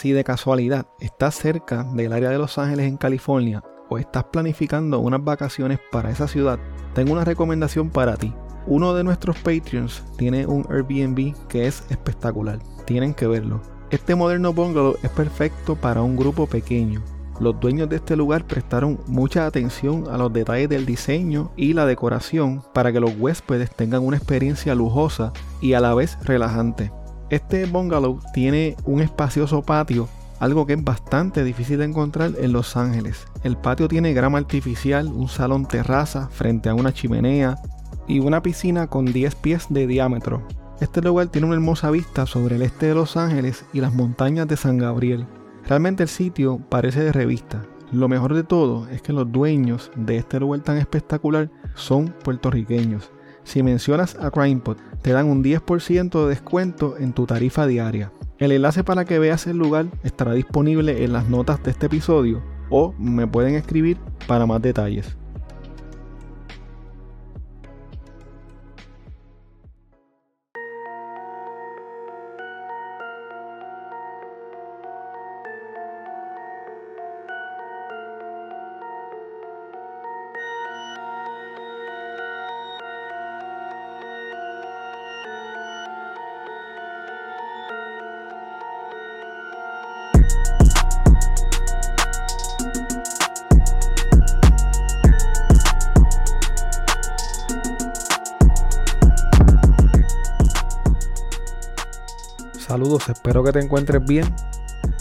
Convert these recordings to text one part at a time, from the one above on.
Si de casualidad estás cerca del área de Los Ángeles en California o estás planificando unas vacaciones para esa ciudad, tengo una recomendación para ti. Uno de nuestros Patreons tiene un Airbnb que es espectacular. Tienen que verlo. Este moderno bungalow es perfecto para un grupo pequeño. Los dueños de este lugar prestaron mucha atención a los detalles del diseño y la decoración para que los huéspedes tengan una experiencia lujosa y a la vez relajante. Este bungalow tiene un espacioso patio, algo que es bastante difícil de encontrar en Los Ángeles. El patio tiene grama artificial, un salón terraza frente a una chimenea y una piscina con 10 pies de diámetro. Este lugar tiene una hermosa vista sobre el este de Los Ángeles y las montañas de San Gabriel. Realmente el sitio parece de revista. Lo mejor de todo es que los dueños de este lugar tan espectacular son puertorriqueños. Si mencionas a CrimePod, te dan un 10% de descuento en tu tarifa diaria. El enlace para que veas el lugar estará disponible en las notas de este episodio o me pueden escribir para más detalles. Saludos, espero que te encuentres bien.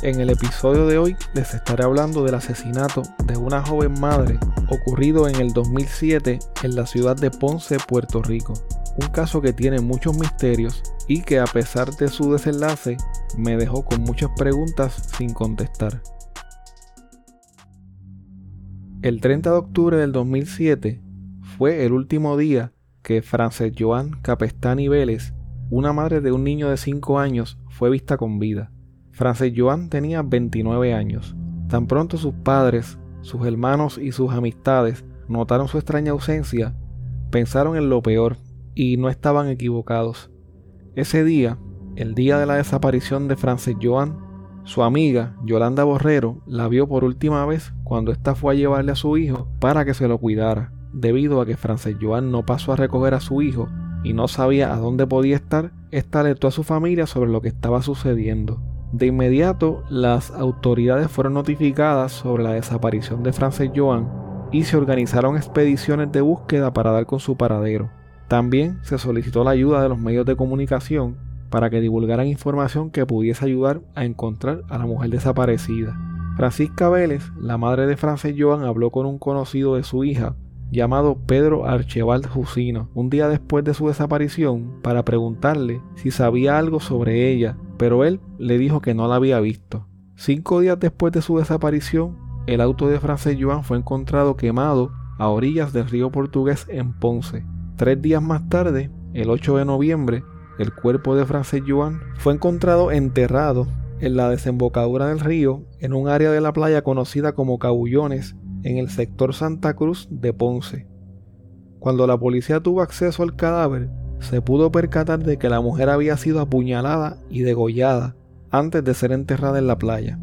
En el episodio de hoy les estaré hablando del asesinato de una joven madre ocurrido en el 2007 en la ciudad de Ponce, Puerto Rico. Un caso que tiene muchos misterios y que a pesar de su desenlace me dejó con muchas preguntas sin contestar. El 30 de octubre del 2007 fue el último día que Frances Joan Capestani Vélez una madre de un niño de 5 años fue vista con vida. Frances Joan tenía 29 años. Tan pronto sus padres, sus hermanos y sus amistades notaron su extraña ausencia, pensaron en lo peor y no estaban equivocados. Ese día, el día de la desaparición de Frances Joan, su amiga, Yolanda Borrero, la vio por última vez cuando ésta fue a llevarle a su hijo para que se lo cuidara, debido a que Frances Joan no pasó a recoger a su hijo y no sabía a dónde podía estar, esta alertó a su familia sobre lo que estaba sucediendo. De inmediato, las autoridades fueron notificadas sobre la desaparición de Frances Joan y se organizaron expediciones de búsqueda para dar con su paradero. También se solicitó la ayuda de los medios de comunicación para que divulgaran información que pudiese ayudar a encontrar a la mujer desaparecida. Francisca Vélez, la madre de Frances Joan, habló con un conocido de su hija llamado Pedro Archibald Jusino un día después de su desaparición para preguntarle si sabía algo sobre ella, pero él le dijo que no la había visto. Cinco días después de su desaparición, el auto de Frances Joan fue encontrado quemado a orillas del río portugués en Ponce. Tres días más tarde, el 8 de noviembre, el cuerpo de Frances Joan fue encontrado enterrado en la desembocadura del río en un área de la playa conocida como Cabullones en el sector Santa Cruz de Ponce. Cuando la policía tuvo acceso al cadáver, se pudo percatar de que la mujer había sido apuñalada y degollada antes de ser enterrada en la playa.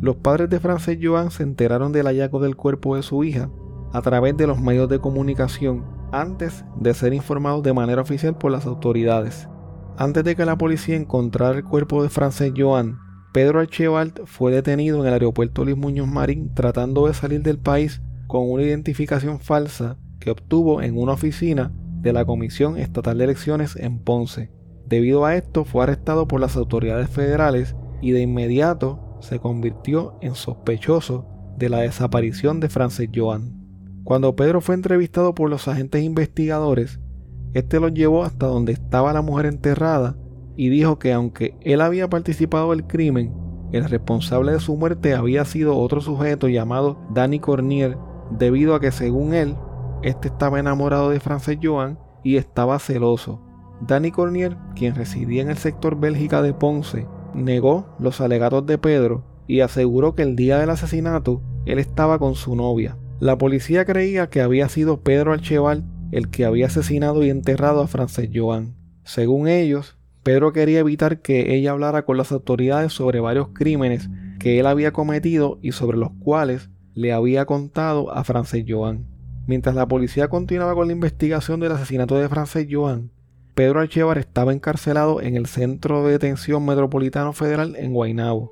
Los padres de Frances Joan se enteraron del hallazgo del cuerpo de su hija a través de los medios de comunicación antes de ser informados de manera oficial por las autoridades. Antes de que la policía encontrara el cuerpo de Frances Joan, Pedro Archibald fue detenido en el aeropuerto Luis Muñoz Marín tratando de salir del país con una identificación falsa que obtuvo en una oficina de la Comisión Estatal de Elecciones en Ponce. Debido a esto fue arrestado por las autoridades federales y de inmediato se convirtió en sospechoso de la desaparición de Frances Joan. Cuando Pedro fue entrevistado por los agentes investigadores, este los llevó hasta donde estaba la mujer enterrada y dijo que aunque él había participado del crimen, el responsable de su muerte había sido otro sujeto llamado Danny Cornier, debido a que según él, este estaba enamorado de Frances Joan y estaba celoso. Danny Cornier, quien residía en el sector Bélgica de Ponce, negó los alegatos de Pedro y aseguró que el día del asesinato él estaba con su novia. La policía creía que había sido Pedro Archeval el que había asesinado y enterrado a Frances Joan. Según ellos, Pedro quería evitar que ella hablara con las autoridades sobre varios crímenes que él había cometido y sobre los cuales le había contado a Frances Joan. Mientras la policía continuaba con la investigación del asesinato de Frances Joan, Pedro Archevar estaba encarcelado en el Centro de Detención Metropolitano Federal en Guaynabo.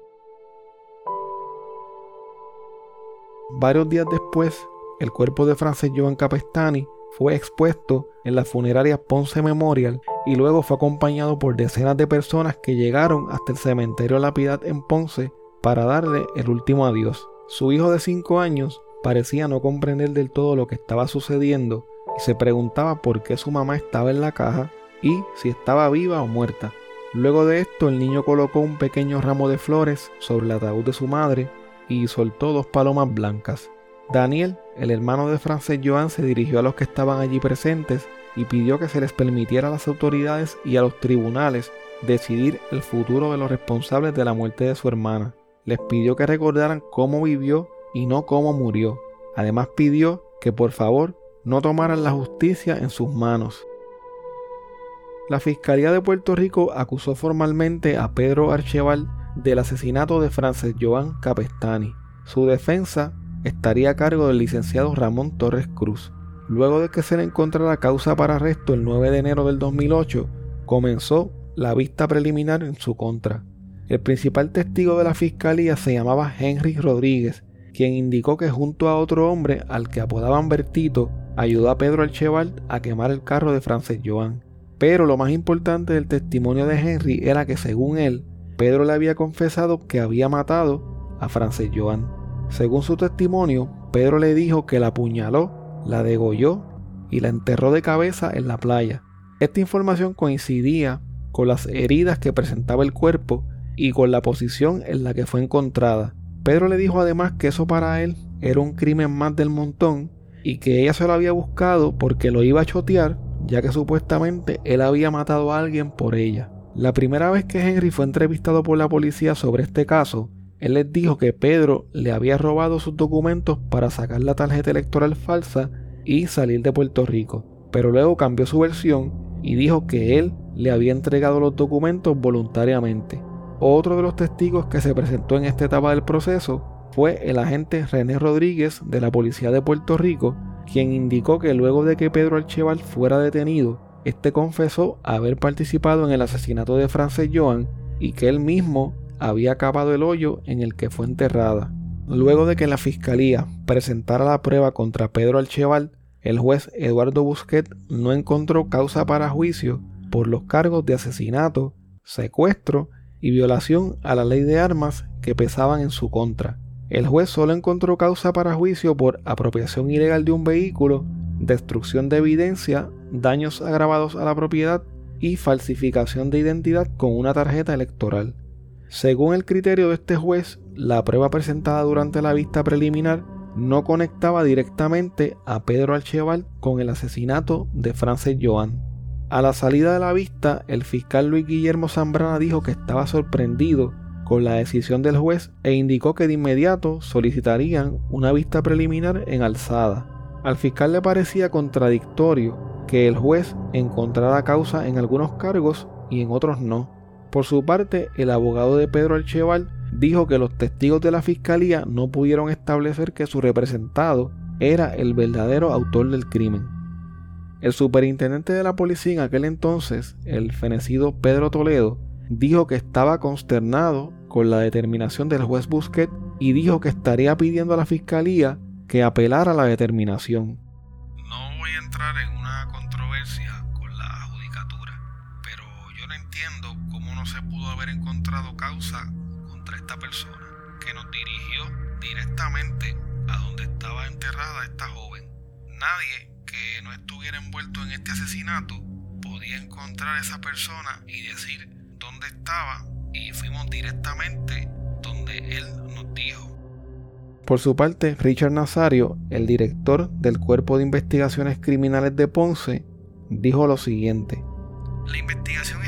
Varios días después, el cuerpo de Frances Joan Capestani fue expuesto en la funeraria Ponce Memorial y luego fue acompañado por decenas de personas que llegaron hasta el cementerio La Piedad en Ponce para darle el último adiós. Su hijo de 5 años parecía no comprender del todo lo que estaba sucediendo y se preguntaba por qué su mamá estaba en la caja y si estaba viva o muerta. Luego de esto el niño colocó un pequeño ramo de flores sobre el ataúd de su madre y soltó dos palomas blancas. Daniel, el hermano de Frances Joan, se dirigió a los que estaban allí presentes y pidió que se les permitiera a las autoridades y a los tribunales decidir el futuro de los responsables de la muerte de su hermana. Les pidió que recordaran cómo vivió y no cómo murió. Además pidió que por favor no tomaran la justicia en sus manos. La Fiscalía de Puerto Rico acusó formalmente a Pedro Archeval del asesinato de Frances Joan Capestani. Su defensa estaría a cargo del licenciado Ramón Torres Cruz. Luego de que se le encontrara causa para arresto el 9 de enero del 2008, comenzó la vista preliminar en su contra. El principal testigo de la fiscalía se llamaba Henry Rodríguez, quien indicó que junto a otro hombre al que apodaban Bertito, ayudó a Pedro Archeval a quemar el carro de Frances Joan. Pero lo más importante del testimonio de Henry era que según él, Pedro le había confesado que había matado a Frances Joan. Según su testimonio, Pedro le dijo que la apuñaló, la degolló y la enterró de cabeza en la playa. Esta información coincidía con las heridas que presentaba el cuerpo y con la posición en la que fue encontrada. Pedro le dijo además que eso para él era un crimen más del montón y que ella se lo había buscado porque lo iba a chotear, ya que supuestamente él había matado a alguien por ella. La primera vez que Henry fue entrevistado por la policía sobre este caso, él les dijo que Pedro le había robado sus documentos para sacar la tarjeta electoral falsa y salir de Puerto Rico, pero luego cambió su versión y dijo que él le había entregado los documentos voluntariamente. Otro de los testigos que se presentó en esta etapa del proceso fue el agente René Rodríguez de la Policía de Puerto Rico, quien indicó que luego de que Pedro Archeval fuera detenido, este confesó haber participado en el asesinato de Frances Joan y que él mismo había acabado el hoyo en el que fue enterrada. Luego de que la fiscalía presentara la prueba contra Pedro Alcheval, el juez Eduardo Busquet no encontró causa para juicio por los cargos de asesinato, secuestro y violación a la ley de armas que pesaban en su contra. El juez solo encontró causa para juicio por apropiación ilegal de un vehículo, destrucción de evidencia, daños agravados a la propiedad y falsificación de identidad con una tarjeta electoral. Según el criterio de este juez, la prueba presentada durante la vista preliminar no conectaba directamente a Pedro Alcheval con el asesinato de Frances Joan. A la salida de la vista, el fiscal Luis Guillermo Zambrana dijo que estaba sorprendido con la decisión del juez e indicó que de inmediato solicitarían una vista preliminar en alzada. Al fiscal le parecía contradictorio que el juez encontrara causa en algunos cargos y en otros no. Por su parte, el abogado de Pedro Alcheval dijo que los testigos de la fiscalía no pudieron establecer que su representado era el verdadero autor del crimen. El superintendente de la policía en aquel entonces, el fenecido Pedro Toledo, dijo que estaba consternado con la determinación del juez Busquet y dijo que estaría pidiendo a la fiscalía que apelara la determinación. No voy a entrar en una haber encontrado causa contra esta persona, que nos dirigió directamente a donde estaba enterrada esta joven. Nadie que no estuviera envuelto en este asesinato podía encontrar a esa persona y decir dónde estaba y fuimos directamente donde él nos dijo. Por su parte, Richard Nazario, el director del Cuerpo de Investigaciones Criminales de Ponce, dijo lo siguiente. La investigación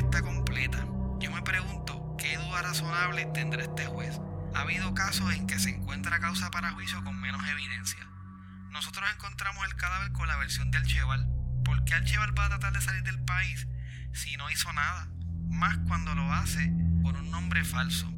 razonable tendrá este juez. Ha habido casos en que se encuentra causa para juicio con menos evidencia. Nosotros encontramos el cadáver con la versión de Alcheval. ¿Por qué Alcheval va a tratar de salir del país si no hizo nada? Más cuando lo hace por un nombre falso.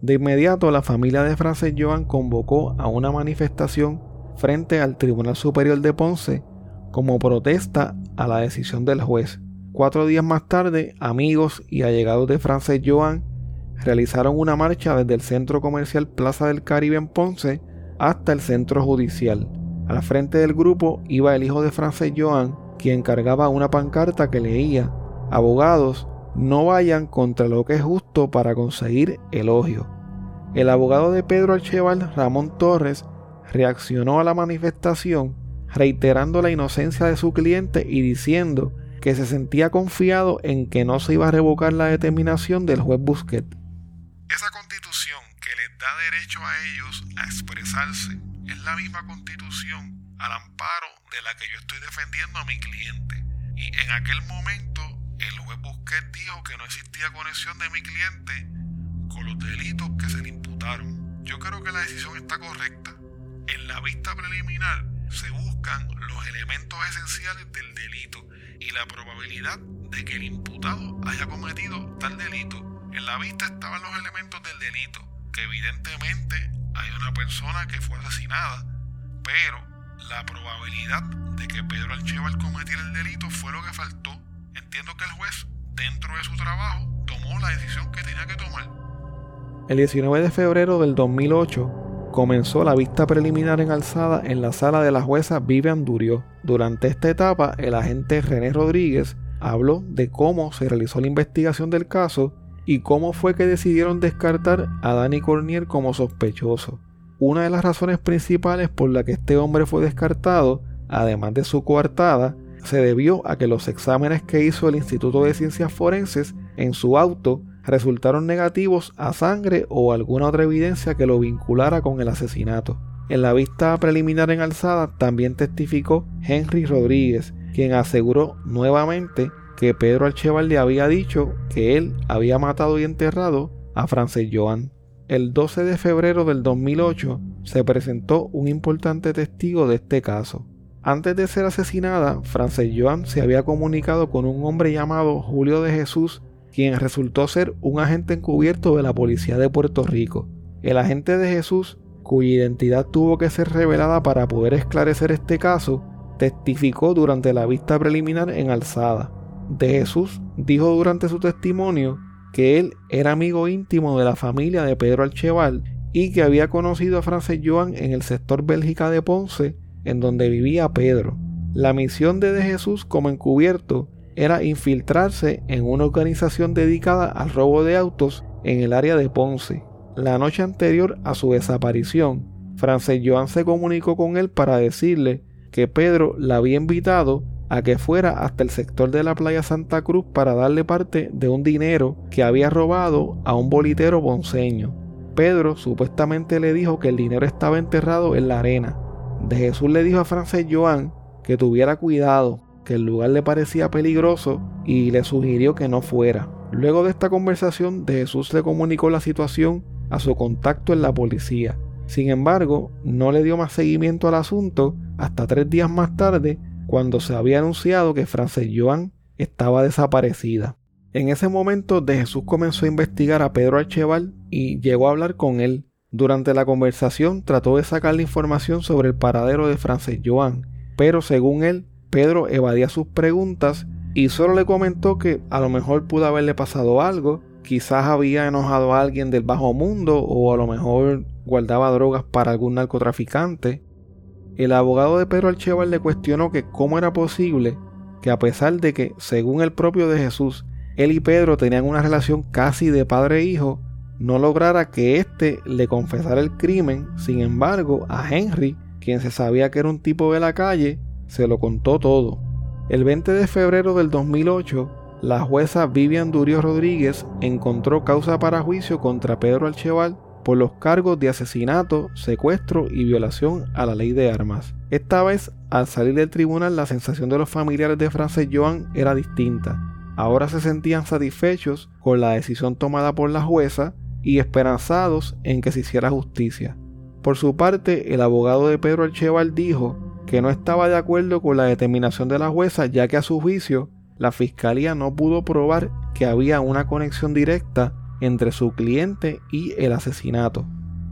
De inmediato, la familia de Frances Joan convocó a una manifestación frente al Tribunal Superior de Ponce como protesta a la decisión del juez. Cuatro días más tarde, amigos y allegados de Frances Joan realizaron una marcha desde el centro comercial Plaza del Caribe en Ponce hasta el centro judicial. Al frente del grupo iba el hijo de Frances Joan, quien cargaba una pancarta que leía: Abogados, no vayan contra lo que es justo para conseguir elogio. El abogado de Pedro Archeval, Ramón Torres, reaccionó a la manifestación reiterando la inocencia de su cliente y diciendo que se sentía confiado en que no se iba a revocar la determinación del juez Busquet. Esa constitución que les da derecho a ellos a expresarse es la misma constitución al amparo de la que yo estoy defendiendo a mi cliente. Y en aquel momento el juez Busquet dijo que no existía conexión de mi cliente con los delitos que se le imputaron. Yo creo que la decisión está correcta. En la vista preliminar se buscan los elementos esenciales del delito y la probabilidad de que el imputado haya cometido tal delito. En la vista estaban los elementos del delito, que evidentemente hay una persona que fue asesinada, pero la probabilidad de que Pedro Alcheval cometiera el delito fue lo que faltó entiendo que el juez, dentro de su trabajo, tomó la decisión que tenía que tomar. El 19 de febrero del 2008 comenzó la vista preliminar en alzada en la sala de la jueza Vivian Durió. Durante esta etapa, el agente René Rodríguez habló de cómo se realizó la investigación del caso y cómo fue que decidieron descartar a Danny Cornier como sospechoso. Una de las razones principales por la que este hombre fue descartado, además de su coartada, se debió a que los exámenes que hizo el Instituto de Ciencias Forenses en su auto resultaron negativos a sangre o alguna otra evidencia que lo vinculara con el asesinato. En la vista preliminar en alzada también testificó Henry Rodríguez, quien aseguró nuevamente que Pedro Alcheval le había dicho que él había matado y enterrado a Frances Joan. El 12 de febrero del 2008 se presentó un importante testigo de este caso. Antes de ser asesinada, Frances Joan se había comunicado con un hombre llamado Julio de Jesús, quien resultó ser un agente encubierto de la policía de Puerto Rico. El agente de Jesús, cuya identidad tuvo que ser revelada para poder esclarecer este caso, testificó durante la vista preliminar en Alzada. De Jesús dijo durante su testimonio que él era amigo íntimo de la familia de Pedro Alcheval y que había conocido a Frances Joan en el sector Bélgica de Ponce en donde vivía Pedro. La misión de, de Jesús como encubierto era infiltrarse en una organización dedicada al robo de autos en el área de Ponce. La noche anterior a su desaparición, Frances Joan se comunicó con él para decirle que Pedro la había invitado a que fuera hasta el sector de la playa Santa Cruz para darle parte de un dinero que había robado a un bolitero ponceño. Pedro supuestamente le dijo que el dinero estaba enterrado en la arena de Jesús le dijo a Frances Joan que tuviera cuidado, que el lugar le parecía peligroso y le sugirió que no fuera. Luego de esta conversación, de Jesús le comunicó la situación a su contacto en la policía. Sin embargo, no le dio más seguimiento al asunto hasta tres días más tarde, cuando se había anunciado que Frances Joan estaba desaparecida. En ese momento, de Jesús comenzó a investigar a Pedro Archeval y llegó a hablar con él, durante la conversación trató de sacar la información sobre el paradero de Frances Joan, pero según él, Pedro evadía sus preguntas y solo le comentó que a lo mejor pudo haberle pasado algo, quizás había enojado a alguien del bajo mundo o a lo mejor guardaba drogas para algún narcotraficante. El abogado de Pedro Alcheval le cuestionó que cómo era posible que a pesar de que, según el propio de Jesús, él y Pedro tenían una relación casi de padre e hijo, no lograra que éste le confesara el crimen, sin embargo, a Henry, quien se sabía que era un tipo de la calle, se lo contó todo. El 20 de febrero del 2008, la jueza Vivian Durio Rodríguez encontró causa para juicio contra Pedro Alcheval por los cargos de asesinato, secuestro y violación a la ley de armas. Esta vez, al salir del tribunal, la sensación de los familiares de Frances Joan era distinta. Ahora se sentían satisfechos con la decisión tomada por la jueza y esperanzados en que se hiciera justicia. Por su parte, el abogado de Pedro Alcheval dijo que no estaba de acuerdo con la determinación de la jueza ya que a su juicio la fiscalía no pudo probar que había una conexión directa entre su cliente y el asesinato.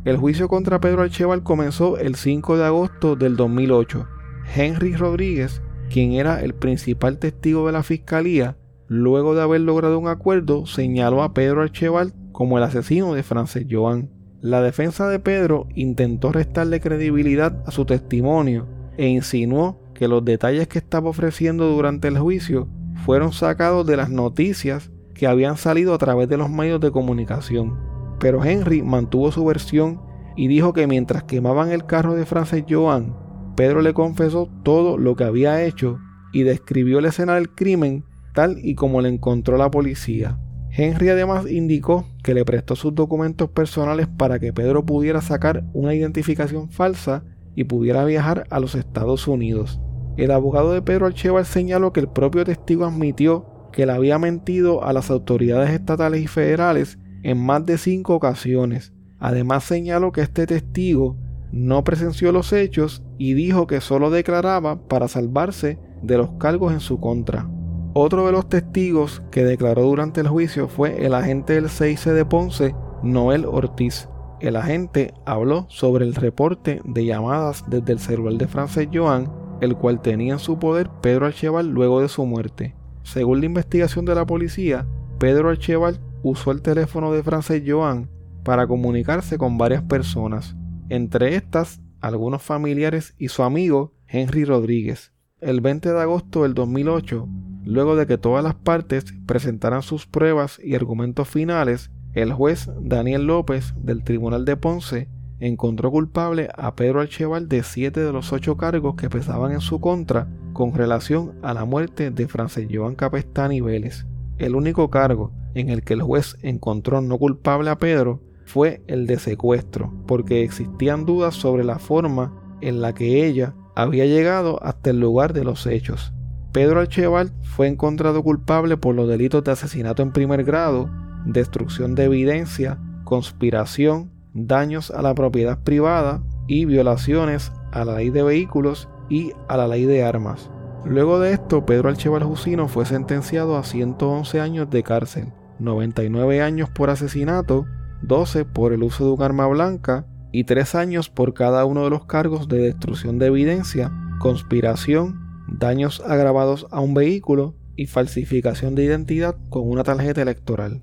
El juicio contra Pedro Alcheval comenzó el 5 de agosto del 2008. Henry Rodríguez, quien era el principal testigo de la fiscalía, luego de haber logrado un acuerdo, señaló a Pedro Alcheval como el asesino de Frances Joan. La defensa de Pedro intentó restarle credibilidad a su testimonio e insinuó que los detalles que estaba ofreciendo durante el juicio fueron sacados de las noticias que habían salido a través de los medios de comunicación. Pero Henry mantuvo su versión y dijo que mientras quemaban el carro de Frances Joan, Pedro le confesó todo lo que había hecho y describió la escena del crimen tal y como le encontró la policía. Henry además indicó que le prestó sus documentos personales para que Pedro pudiera sacar una identificación falsa y pudiera viajar a los Estados Unidos. El abogado de Pedro Alcheval señaló que el propio testigo admitió que le había mentido a las autoridades estatales y federales en más de cinco ocasiones. Además señaló que este testigo no presenció los hechos y dijo que solo declaraba para salvarse de los cargos en su contra. Otro de los testigos que declaró durante el juicio fue el agente del CIC de Ponce, Noel Ortiz. El agente habló sobre el reporte de llamadas desde el celular de Frances Joan, el cual tenía en su poder Pedro Alcheval luego de su muerte. Según la investigación de la policía, Pedro Archeval usó el teléfono de Frances Joan para comunicarse con varias personas, entre estas algunos familiares y su amigo Henry Rodríguez. El 20 de agosto del 2008, luego de que todas las partes presentaran sus pruebas y argumentos finales, el juez Daniel López del Tribunal de Ponce encontró culpable a Pedro Alcheval de siete de los ocho cargos que pesaban en su contra con relación a la muerte de Frances Joan Capestani Vélez. El único cargo en el que el juez encontró no culpable a Pedro fue el de secuestro, porque existían dudas sobre la forma en la que ella había llegado hasta el lugar de los hechos. Pedro Alcheval fue encontrado culpable por los delitos de asesinato en primer grado, destrucción de evidencia, conspiración, daños a la propiedad privada y violaciones a la ley de vehículos y a la ley de armas. Luego de esto, Pedro Alcheval Jusino fue sentenciado a 111 años de cárcel, 99 años por asesinato, 12 por el uso de un arma blanca y 3 años por cada uno de los cargos de destrucción de evidencia, conspiración, daños agravados a un vehículo y falsificación de identidad con una tarjeta electoral.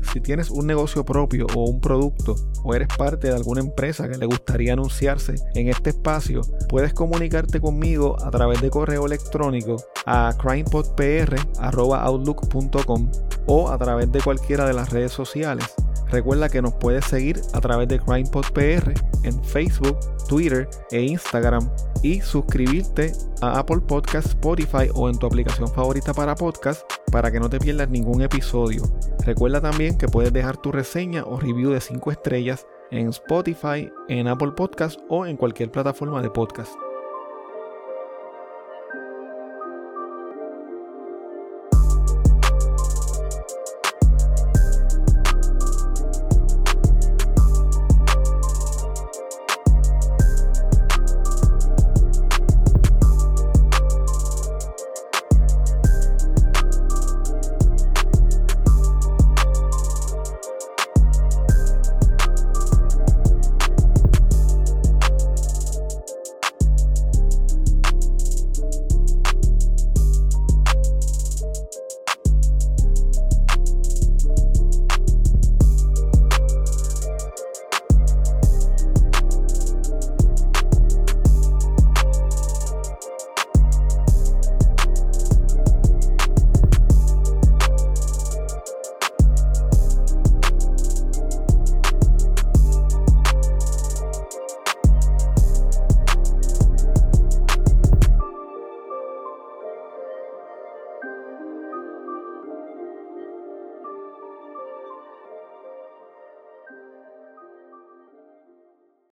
Si tienes un negocio propio o un producto o eres parte de alguna empresa que le gustaría anunciarse en este espacio, puedes comunicarte conmigo a través de correo electrónico a crimepodpr.outlook.com o a través de cualquiera de las redes sociales. Recuerda que nos puedes seguir a través de CrimePodPR en Facebook, Twitter e Instagram y suscribirte a Apple Podcast, Spotify o en tu aplicación favorita para podcast para que no te pierdas ningún episodio. Recuerda también que puedes dejar tu reseña o review de 5 estrellas en Spotify, en Apple Podcast o en cualquier plataforma de podcast.